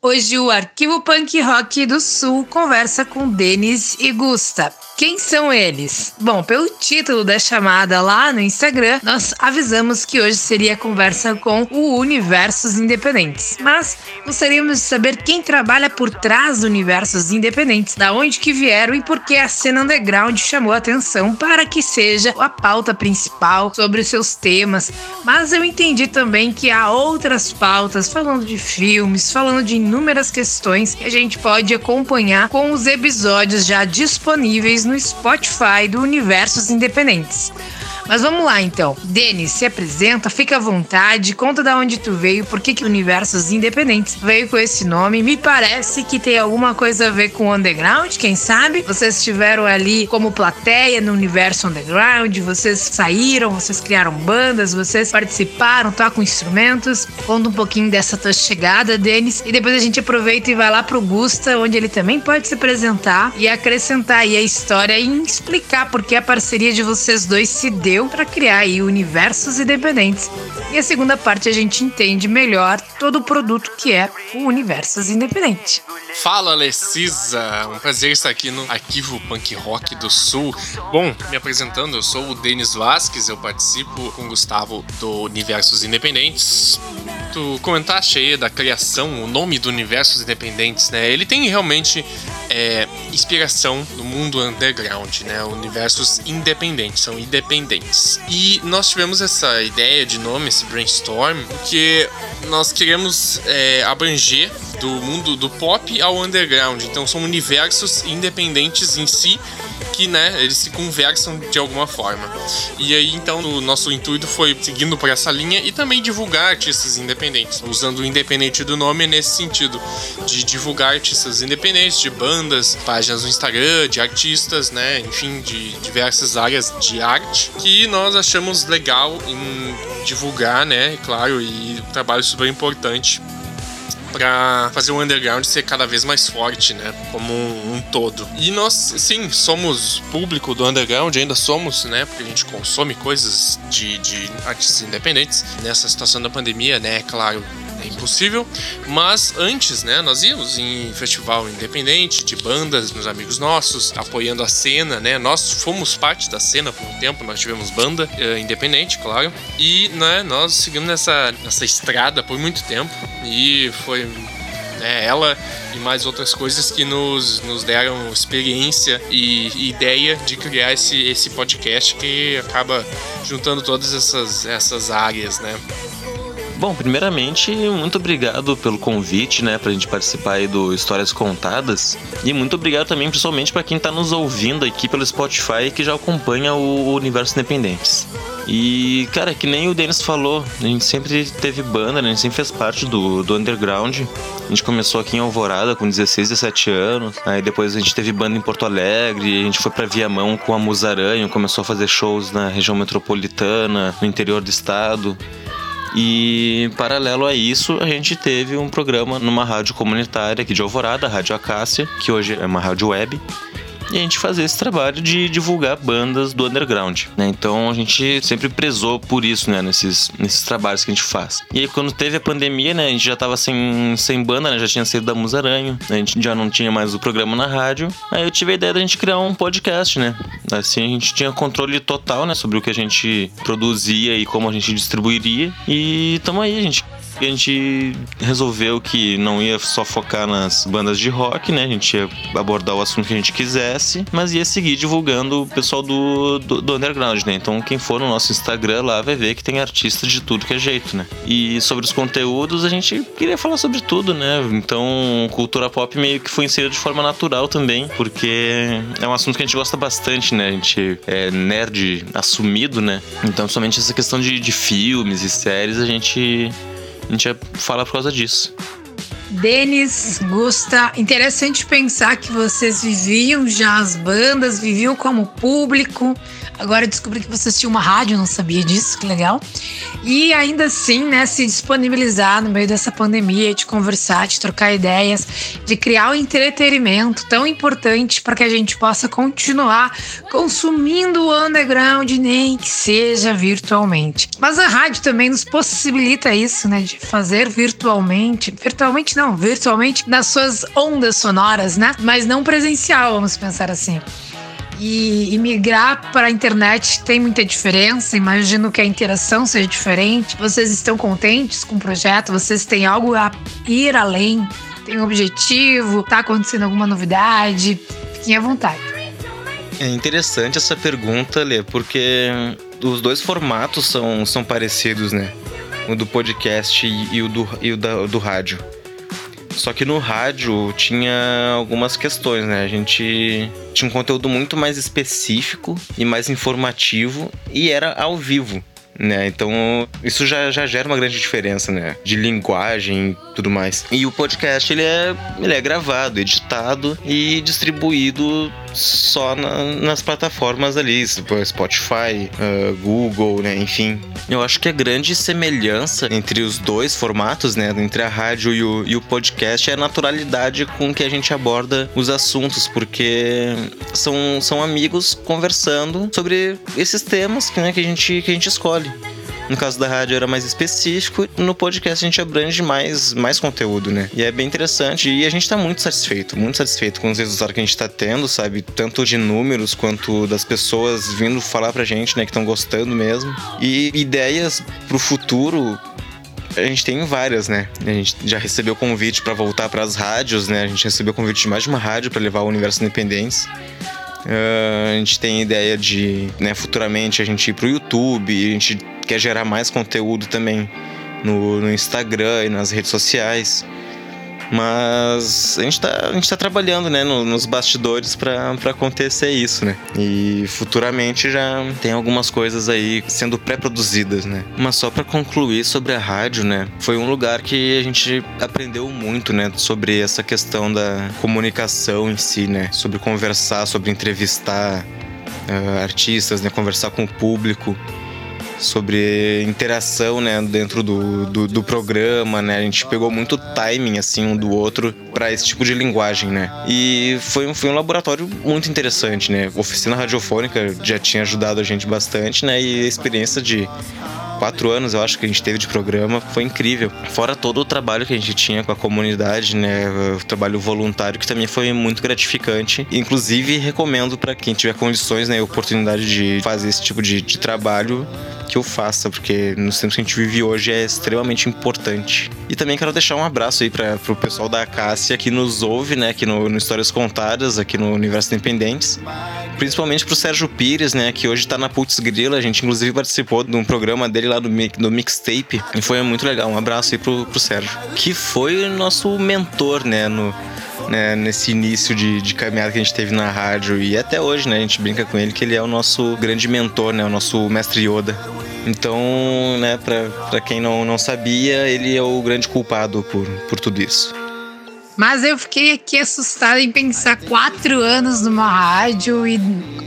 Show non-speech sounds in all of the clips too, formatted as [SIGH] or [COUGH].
Hoje o Arquivo Punk Rock do Sul conversa com Denis e Gusta. Quem são eles? Bom, pelo título da chamada lá no Instagram, nós avisamos que hoje seria conversa com o Universos Independentes. Mas gostaríamos de saber quem trabalha por trás do Universos Independentes, da onde que vieram e por que a cena underground chamou a atenção para que seja a pauta principal sobre os seus temas. Mas eu entendi também que há outras pautas falando de filmes, falando de inúmeras questões que a gente pode acompanhar com os episódios já disponíveis no Spotify do Universos Independentes. Mas vamos lá então. Denis, se apresenta, fica à vontade, conta da onde tu veio, por que que Universos Independentes veio com esse nome. Me parece que tem alguma coisa a ver com o underground, quem sabe? Vocês estiveram ali como plateia no universo underground, vocês saíram, vocês criaram bandas, vocês participaram, tocam instrumentos. Conta um pouquinho dessa tua chegada, Denis, e depois a gente aproveita e vai lá pro Gusta, onde ele também pode se apresentar e acrescentar aí a história e explicar por que a parceria de vocês dois se deu para criar aí universos independentes. E a segunda parte a gente entende melhor todo o produto que é o Universos Independente. Fala, Lecisa! Um prazer estar aqui no Arquivo Punk Rock do Sul. Bom, me apresentando, eu sou o Denis Vasques, eu participo com o Gustavo do Universos Independentes. Tu comentaste aí da criação, o nome do Universos Independentes, né? Ele tem realmente é, inspiração no mundo underground, né? Universos independentes, são independentes. E nós tivemos essa ideia de nome, esse brainstorm, porque nós queremos é, abranger do mundo do pop ao underground. Então são universos independentes em si que, né, eles se conversam de alguma forma. E aí, então, o nosso intuito foi seguindo por essa linha e também divulgar artistas independentes, usando o independente do nome nesse sentido, de divulgar artistas independentes, de bandas, páginas no Instagram, de artistas, né, enfim, de diversas áreas de arte, que nós achamos legal em divulgar, né, claro, e um trabalho super importante para fazer o underground ser cada vez mais forte, né? Como um, um, todo. E nós, sim, somos público do underground, ainda somos, né? Porque a gente consome coisas de, de artistas independentes. Nessa situação da pandemia, né? É claro, impossível. Mas antes, né, nós íamos em festival independente de bandas, meus amigos nossos, apoiando a cena, né? Nós fomos parte da cena por um tempo, nós tivemos banda é, independente, claro. E, né, nós seguimos nessa, nessa estrada por muito tempo. E foi né, ela e mais outras coisas que nos, nos deram experiência e, e ideia de criar esse, esse podcast que acaba juntando todas essas, essas áreas, né? Bom, primeiramente, muito obrigado pelo convite, né, pra gente participar aí do Histórias Contadas. E muito obrigado também, principalmente, para quem tá nos ouvindo aqui pelo Spotify que já acompanha o Universo Independentes. E, cara, que nem o Denis falou, a gente sempre teve banda, né? A gente sempre fez parte do, do underground. A gente começou aqui em Alvorada com 16, 17 anos. Aí depois a gente teve banda em Porto Alegre, a gente foi pra Viamão com a Musaranho, começou a fazer shows na região metropolitana, no interior do estado. E paralelo a isso, a gente teve um programa numa rádio comunitária aqui de Alvorada, a Rádio Acácia, que hoje é uma rádio web e a gente fazer esse trabalho de divulgar bandas do underground, né? Então a gente sempre prezou por isso, né? Nesses, nesses trabalhos que a gente faz. E aí quando teve a pandemia, né? A gente já tava sem, sem banda, né? Já tinha saído da Musaranho, a gente já não tinha mais o programa na rádio. Aí eu tive a ideia da gente criar um podcast, né? Assim a gente tinha controle total, né? Sobre o que a gente produzia e como a gente distribuiria. E tamo aí, gente a gente resolveu que não ia só focar nas bandas de rock, né? A gente ia abordar o assunto que a gente quisesse, mas ia seguir divulgando o pessoal do, do, do underground, né? Então quem for no nosso Instagram lá vai ver que tem artista de tudo que é jeito, né? E sobre os conteúdos, a gente queria falar sobre tudo, né? Então cultura pop meio que foi inserida de forma natural também, porque é um assunto que a gente gosta bastante, né? A gente é nerd assumido, né? Então somente essa questão de, de filmes e séries a gente a gente fala por causa disso. Denis, Gusta, interessante pensar que vocês viviam já as bandas, viviam como público. Agora descobri que vocês tinham uma rádio, não sabia disso, que legal. E ainda assim, né, se disponibilizar no meio dessa pandemia, de conversar, de trocar ideias, de criar um entretenimento tão importante para que a gente possa continuar consumindo o underground, nem que seja virtualmente. Mas a rádio também nos possibilita isso, né, de fazer virtualmente, virtualmente não, virtualmente nas suas ondas sonoras, né? Mas não presencial, vamos pensar assim. E, e migrar para a internet tem muita diferença. Imagino que a interação seja diferente. Vocês estão contentes com o projeto? Vocês têm algo a ir além? Tem um objetivo? Tá acontecendo alguma novidade? Fiquem à vontade. É interessante essa pergunta, Lê, porque os dois formatos são, são parecidos, né? O do podcast e o do, e o da, do rádio. Só que no rádio tinha algumas questões, né? A gente tinha um conteúdo muito mais específico e mais informativo e era ao vivo né? Então, isso já, já gera uma grande diferença, né? De linguagem e tudo mais. E o podcast, ele é, ele é gravado, editado e distribuído só na, nas plataformas ali, Spotify, uh, Google, né? Enfim. Eu acho que a grande semelhança entre os dois formatos, né? Entre a rádio e o, e o podcast é a naturalidade com que a gente aborda os assuntos, porque são, são amigos conversando sobre esses temas né, que, a gente, que a gente escolhe. No caso da rádio era mais específico, no podcast a gente abrange mais, mais conteúdo, né? E é bem interessante e a gente tá muito satisfeito, muito satisfeito com os resultados que a gente tá tendo, sabe? Tanto de números quanto das pessoas vindo falar pra gente, né, que estão gostando mesmo. E ideias pro futuro, a gente tem várias, né? A gente já recebeu convite para voltar para as rádios, né? A gente recebeu convite de mais de uma rádio para levar o Universo Independentes. Uh, a gente tem ideia de, né, futuramente a gente ir pro YouTube, a gente quer gerar mais conteúdo também no, no Instagram e nas redes sociais. Mas a gente tá, a gente tá trabalhando, né, no, nos bastidores para acontecer isso, né? E futuramente já tem algumas coisas aí sendo pré-produzidas, né? Mas só para concluir sobre a rádio, né? Foi um lugar que a gente aprendeu muito, né, sobre essa questão da comunicação em si, né? Sobre conversar, sobre entrevistar uh, artistas, né? Conversar com o público sobre interação, né, dentro do, do, do, programa, né? A gente pegou muito timing, assim, um do outro para esse tipo de linguagem, né? E foi, foi um laboratório muito interessante, né? Oficina radiofônica já tinha ajudado a gente bastante, né? E a experiência de quatro anos, eu acho, que a gente teve de programa, foi incrível. Fora todo o trabalho que a gente tinha com a comunidade, né? O trabalho voluntário, que também foi muito gratificante. Inclusive, recomendo para quem tiver condições, né, oportunidade de fazer esse tipo de, de trabalho, que eu faça, porque nos tempos que a gente vive hoje é extremamente importante. E também quero deixar um abraço aí para o pessoal da Acácia que nos ouve, né, aqui no, no Histórias Contadas, aqui no Universo Independentes. Principalmente pro Sérgio Pires, né, que hoje tá na Putz Grila. A gente, inclusive, participou de um programa dele lá do, do Mixtape. E foi muito legal. Um abraço aí pro, pro Sérgio. Que foi nosso mentor, né, no, né, nesse início de, de, caminhada que a gente teve na rádio e até hoje, né, a gente brinca com ele que ele é o nosso grande mentor, né, o nosso mestre Yoda. Então, né, para quem não, não sabia, ele é o grande culpado por, por tudo isso. Mas eu fiquei aqui assustada em pensar quatro anos numa rádio e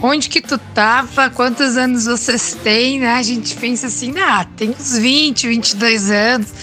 onde que tu tava, quantos anos vocês têm, né? A gente pensa assim, ah, tem uns 20, 22 anos.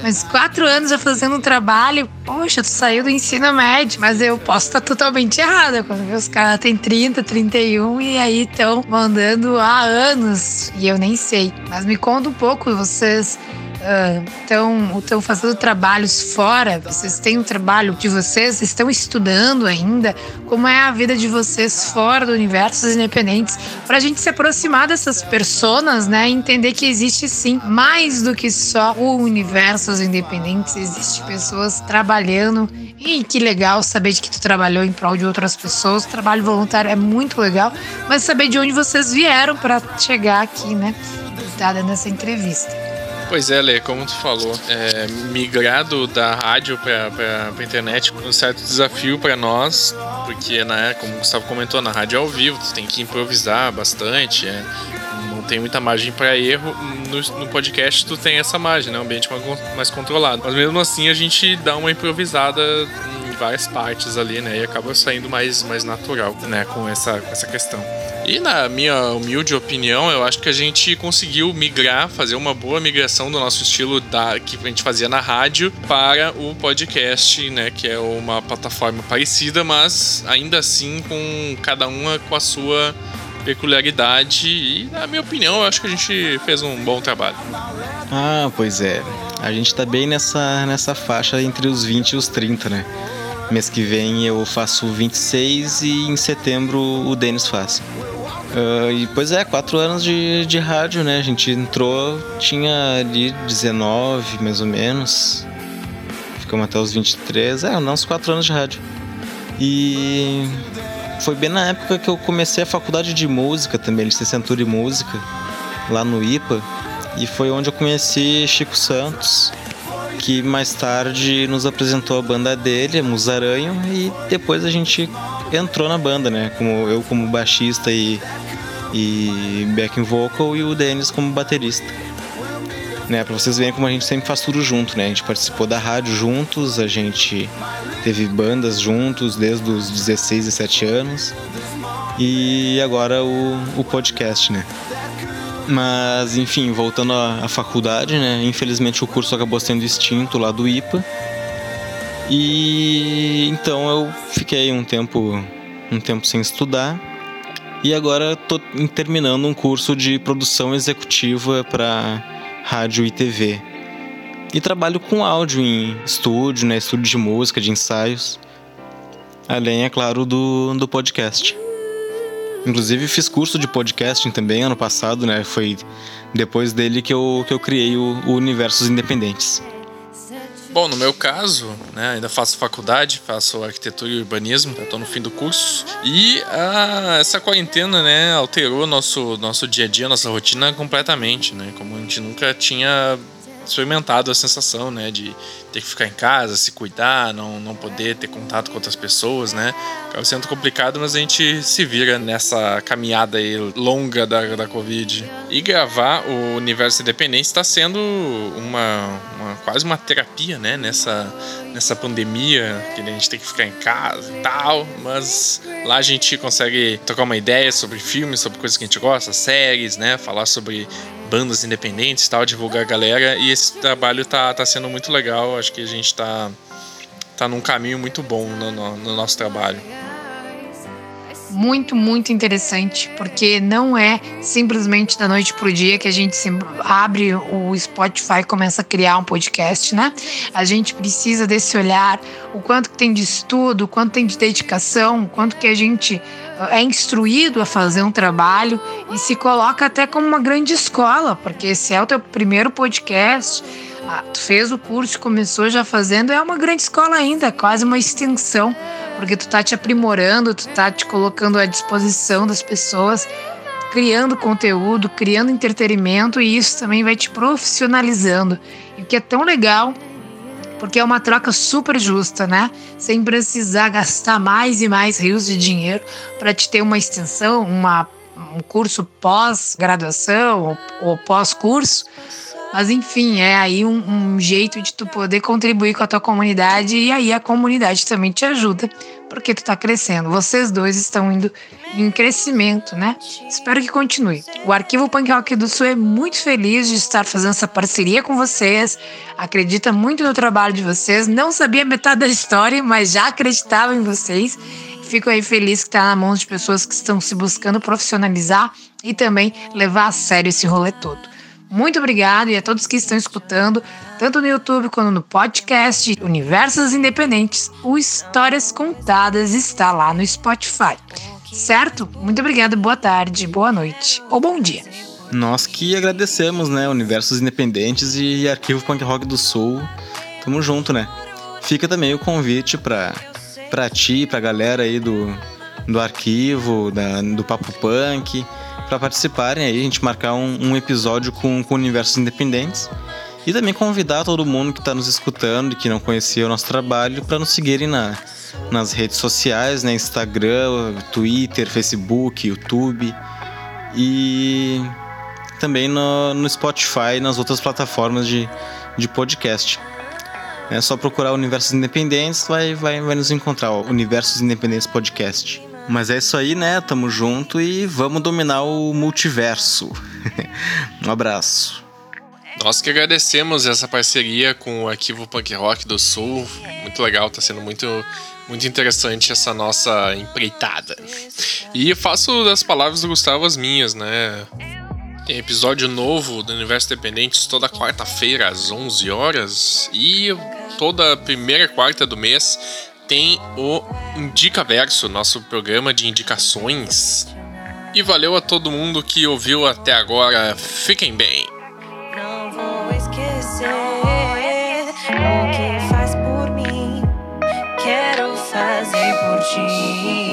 Mas quatro anos já fazendo um trabalho, poxa, tu saiu do ensino médio. Mas eu posso estar totalmente errada. Quando os caras têm 30, 31 e aí estão mandando há anos e eu nem sei. Mas me conta um pouco, vocês estão uh, fazendo trabalhos fora, vocês têm um trabalho de vocês, estão estudando ainda, como é a vida de vocês fora do universo dos independentes, para a gente se aproximar dessas personas, né, entender que existe sim mais do que só o universo dos independentes, existe pessoas trabalhando. E que legal saber de que tu trabalhou em prol de outras pessoas, o trabalho voluntário é muito legal, mas saber de onde vocês vieram para chegar aqui, né, dada nessa entrevista. Pois é, Lê, como tu falou, é, migrado da rádio pra, pra, internet um certo desafio para nós, porque, né, como o Gustavo comentou, na rádio é ao vivo, tu tem que improvisar bastante, é, não tem muita margem para erro. No, no, podcast tu tem essa margem, né, um ambiente mais, mais controlado. Mas mesmo assim a gente dá uma improvisada em várias partes ali, né, e acaba saindo mais, mais natural, né, com essa, com essa questão. E na minha humilde opinião, eu acho que a gente conseguiu migrar, fazer uma boa migração do nosso estilo da, que a gente fazia na rádio para o podcast, né? Que é uma plataforma parecida, mas ainda assim com cada uma com a sua peculiaridade. E na minha opinião, eu acho que a gente fez um bom trabalho. Ah, pois é. A gente tá bem nessa, nessa faixa entre os 20 e os 30, né? Mês que vem eu faço 26 e em setembro o Denis faz. Uh, e pois é, quatro anos de, de rádio, né? A gente entrou, tinha ali 19 mais ou menos. Ficamos até os 23, é, uns quatro anos de rádio. E foi bem na época que eu comecei a faculdade de música também, licenciatura em música, lá no IPA. E foi onde eu conheci Chico Santos que mais tarde nos apresentou a banda dele, Musaranho, e depois a gente entrou na banda, né? Como eu como baixista e, e backing vocal e o Denis como baterista. Né, pra vocês verem como a gente sempre faz tudo junto, né? A gente participou da rádio juntos, a gente teve bandas juntos desde os 16, 17 anos. E agora o, o podcast, né? Mas, enfim, voltando à, à faculdade, né? Infelizmente o curso acabou sendo extinto lá do IPA. E então eu fiquei um tempo, um tempo sem estudar. E agora estou terminando um curso de produção executiva para rádio e TV. E trabalho com áudio em estúdio, né? Estúdio de música, de ensaios. Além, é claro, do, do podcast. Inclusive fiz curso de podcasting também ano passado, né? Foi depois dele que eu, que eu criei o, o Universos Independentes. Bom, no meu caso, né, ainda faço faculdade, faço arquitetura e urbanismo, estou no fim do curso. E ah, essa quarentena, né, alterou nosso nosso dia a dia, nossa rotina completamente, né? Como a gente nunca tinha experimentado a sensação, né, de ter que ficar em casa, se cuidar, não, não poder ter contato com outras pessoas, né? Acaba sendo complicado, mas a gente se vira nessa caminhada aí longa da, da Covid. E gravar o Universo Independente está sendo uma, uma, quase uma terapia, né? Nessa, nessa pandemia, que a gente tem que ficar em casa e tal, mas lá a gente consegue trocar uma ideia sobre filmes, sobre coisas que a gente gosta, séries, né? Falar sobre bandas independentes tal, divulgar a galera. E esse trabalho tá, tá sendo muito legal. Acho que a gente tá, tá num caminho muito bom no, no, no nosso trabalho muito, muito interessante, porque não é simplesmente da noite pro dia que a gente abre o Spotify e começa a criar um podcast, né? A gente precisa desse olhar, o quanto que tem de estudo, o quanto tem de dedicação, o quanto que a gente é instruído a fazer um trabalho e se coloca até como uma grande escola, porque se é o teu primeiro podcast, ah, tu fez o curso, começou já fazendo, é uma grande escola ainda, quase uma extensão, porque tu tá te aprimorando, tu tá te colocando à disposição das pessoas, criando conteúdo, criando entretenimento e isso também vai te profissionalizando. E o que é tão legal porque é uma troca super justa, né? Sem precisar gastar mais e mais rios de dinheiro para te ter uma extensão, uma, um curso pós-graduação ou, ou pós-curso. Mas enfim, é aí um, um, jeito de tu poder contribuir com a tua comunidade e aí a comunidade também te ajuda, porque tu tá crescendo. Vocês dois estão indo em crescimento, né? Espero que continue. O Arquivo Punk Rock do Sul é muito feliz de estar fazendo essa parceria com vocês. Acredita muito no trabalho de vocês. Não sabia metade da história, mas já acreditava em vocês. Fico aí feliz que está na mão de pessoas que estão se buscando profissionalizar e também levar a sério esse rolê todo. Muito obrigado e a todos que estão escutando, tanto no YouTube quanto no podcast Universos Independentes. O Histórias Contadas está lá no Spotify. Certo? Muito obrigado, boa tarde, boa noite ou bom dia. Nós que agradecemos, né? Universos Independentes e Arquivo Punk Rock do Sul. Tamo junto, né? Fica também o convite para pra ti, pra galera aí do, do arquivo, da, do Papo Punk para participarem aí, a gente marcar um, um episódio com, com universos independentes. E também convidar todo mundo que está nos escutando e que não conhecia o nosso trabalho para nos seguirem na, nas redes sociais, né? Instagram, Twitter, Facebook, YouTube e também no, no Spotify e nas outras plataformas de, de podcast. É só procurar Universos Independentes, vai, vai, vai nos encontrar, ó, Universos Independentes Podcast. Mas é isso aí, né? Tamo junto e vamos dominar o multiverso. [LAUGHS] um abraço. Nós que agradecemos essa parceria com o Arquivo Punk Rock do Sul. Muito legal, tá sendo muito, muito interessante essa nossa empreitada. E faço das palavras do Gustavo as minhas, né? Tem episódio novo do Universo Dependentes toda quarta-feira às 11 horas e toda primeira quarta do mês tem o Indica Verso, nosso programa de indicações. E valeu a todo mundo que ouviu até agora. Fiquem bem. Não vou esquecer o que faz por mim. Quero fazer por ti.